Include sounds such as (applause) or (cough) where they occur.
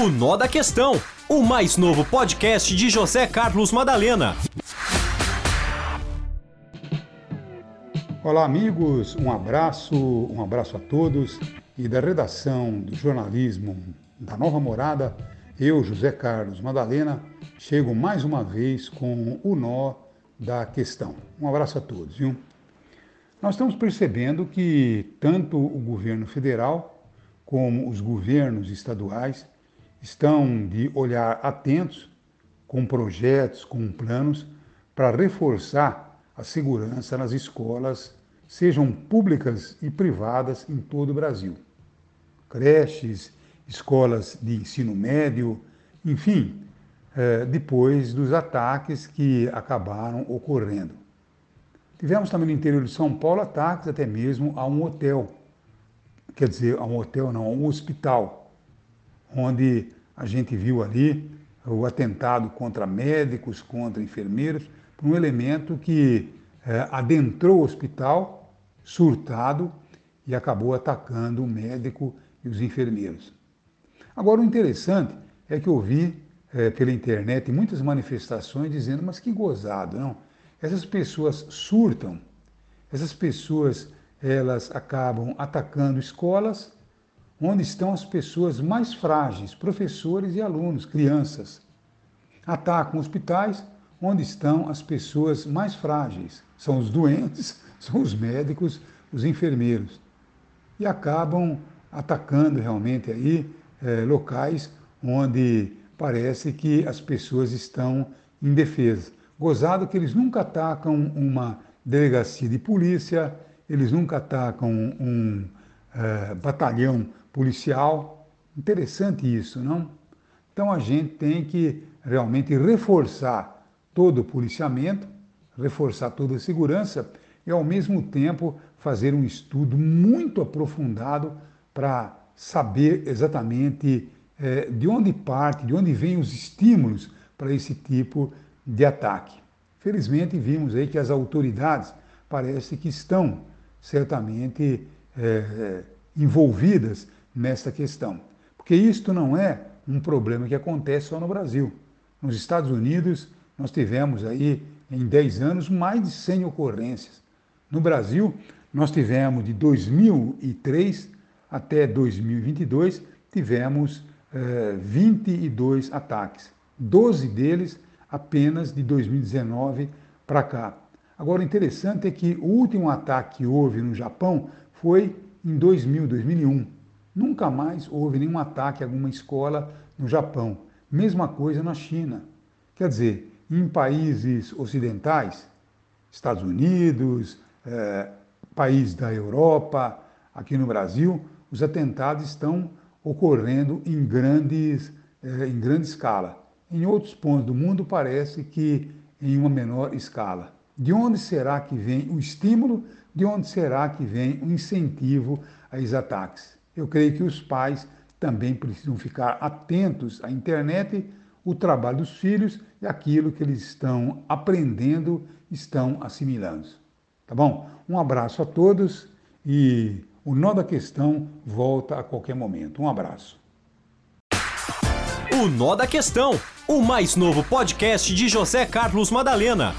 O Nó da Questão, o mais novo podcast de José Carlos Madalena. Olá, amigos, um abraço, um abraço a todos e da redação do jornalismo da Nova Morada, eu, José Carlos Madalena, chego mais uma vez com o Nó da Questão. Um abraço a todos, viu? Nós estamos percebendo que tanto o governo federal como os governos estaduais estão de olhar atentos com projetos, com planos para reforçar a segurança nas escolas, sejam públicas e privadas em todo o Brasil. Creches, escolas de ensino médio, enfim, eh, depois dos ataques que acabaram ocorrendo. Tivemos também no interior de São Paulo ataques até mesmo a um hotel, quer dizer, a um hotel não, a um hospital, onde a gente viu ali o atentado contra médicos, contra enfermeiros, por um elemento que é, adentrou o hospital, surtado, e acabou atacando o médico e os enfermeiros. Agora, o interessante é que eu vi é, pela internet muitas manifestações dizendo, mas que gozado, não? Essas pessoas surtam, essas pessoas elas acabam atacando escolas onde estão as pessoas mais frágeis, professores e alunos, crianças. Atacam hospitais onde estão as pessoas mais frágeis, são os doentes, (laughs) são os médicos, os enfermeiros. E acabam atacando realmente aí é, locais onde parece que as pessoas estão indefesas. Gozado que eles nunca atacam uma delegacia de polícia, eles nunca atacam um uh, batalhão policial. Interessante isso, não? Então a gente tem que realmente reforçar todo o policiamento, reforçar toda a segurança e ao mesmo tempo fazer um estudo muito aprofundado para saber exatamente eh, de onde parte, de onde vêm os estímulos para esse tipo de de ataque. Felizmente vimos aí que as autoridades parece que estão certamente é, envolvidas nessa questão. Porque isto não é um problema que acontece só no Brasil. Nos Estados Unidos, nós tivemos aí, em 10 anos, mais de 100 ocorrências. No Brasil, nós tivemos de 2003 até 2022, tivemos é, 22 ataques. 12 deles apenas de 2019 para cá. Agora, o interessante é que o último ataque que houve no Japão foi em 2000, 2001. Nunca mais houve nenhum ataque a alguma escola no Japão. Mesma coisa na China. Quer dizer, em países ocidentais, Estados Unidos, eh, países da Europa, aqui no Brasil, os atentados estão ocorrendo em, grandes, eh, em grande escala. Em outros pontos do mundo, parece que em uma menor escala. De onde será que vem o estímulo? De onde será que vem o incentivo a esses ataques? Eu creio que os pais também precisam ficar atentos à internet, o trabalho dos filhos e aquilo que eles estão aprendendo, estão assimilando. Tá bom? Um abraço a todos e o nó da questão volta a qualquer momento. Um abraço. O Nó da Questão, o mais novo podcast de José Carlos Madalena.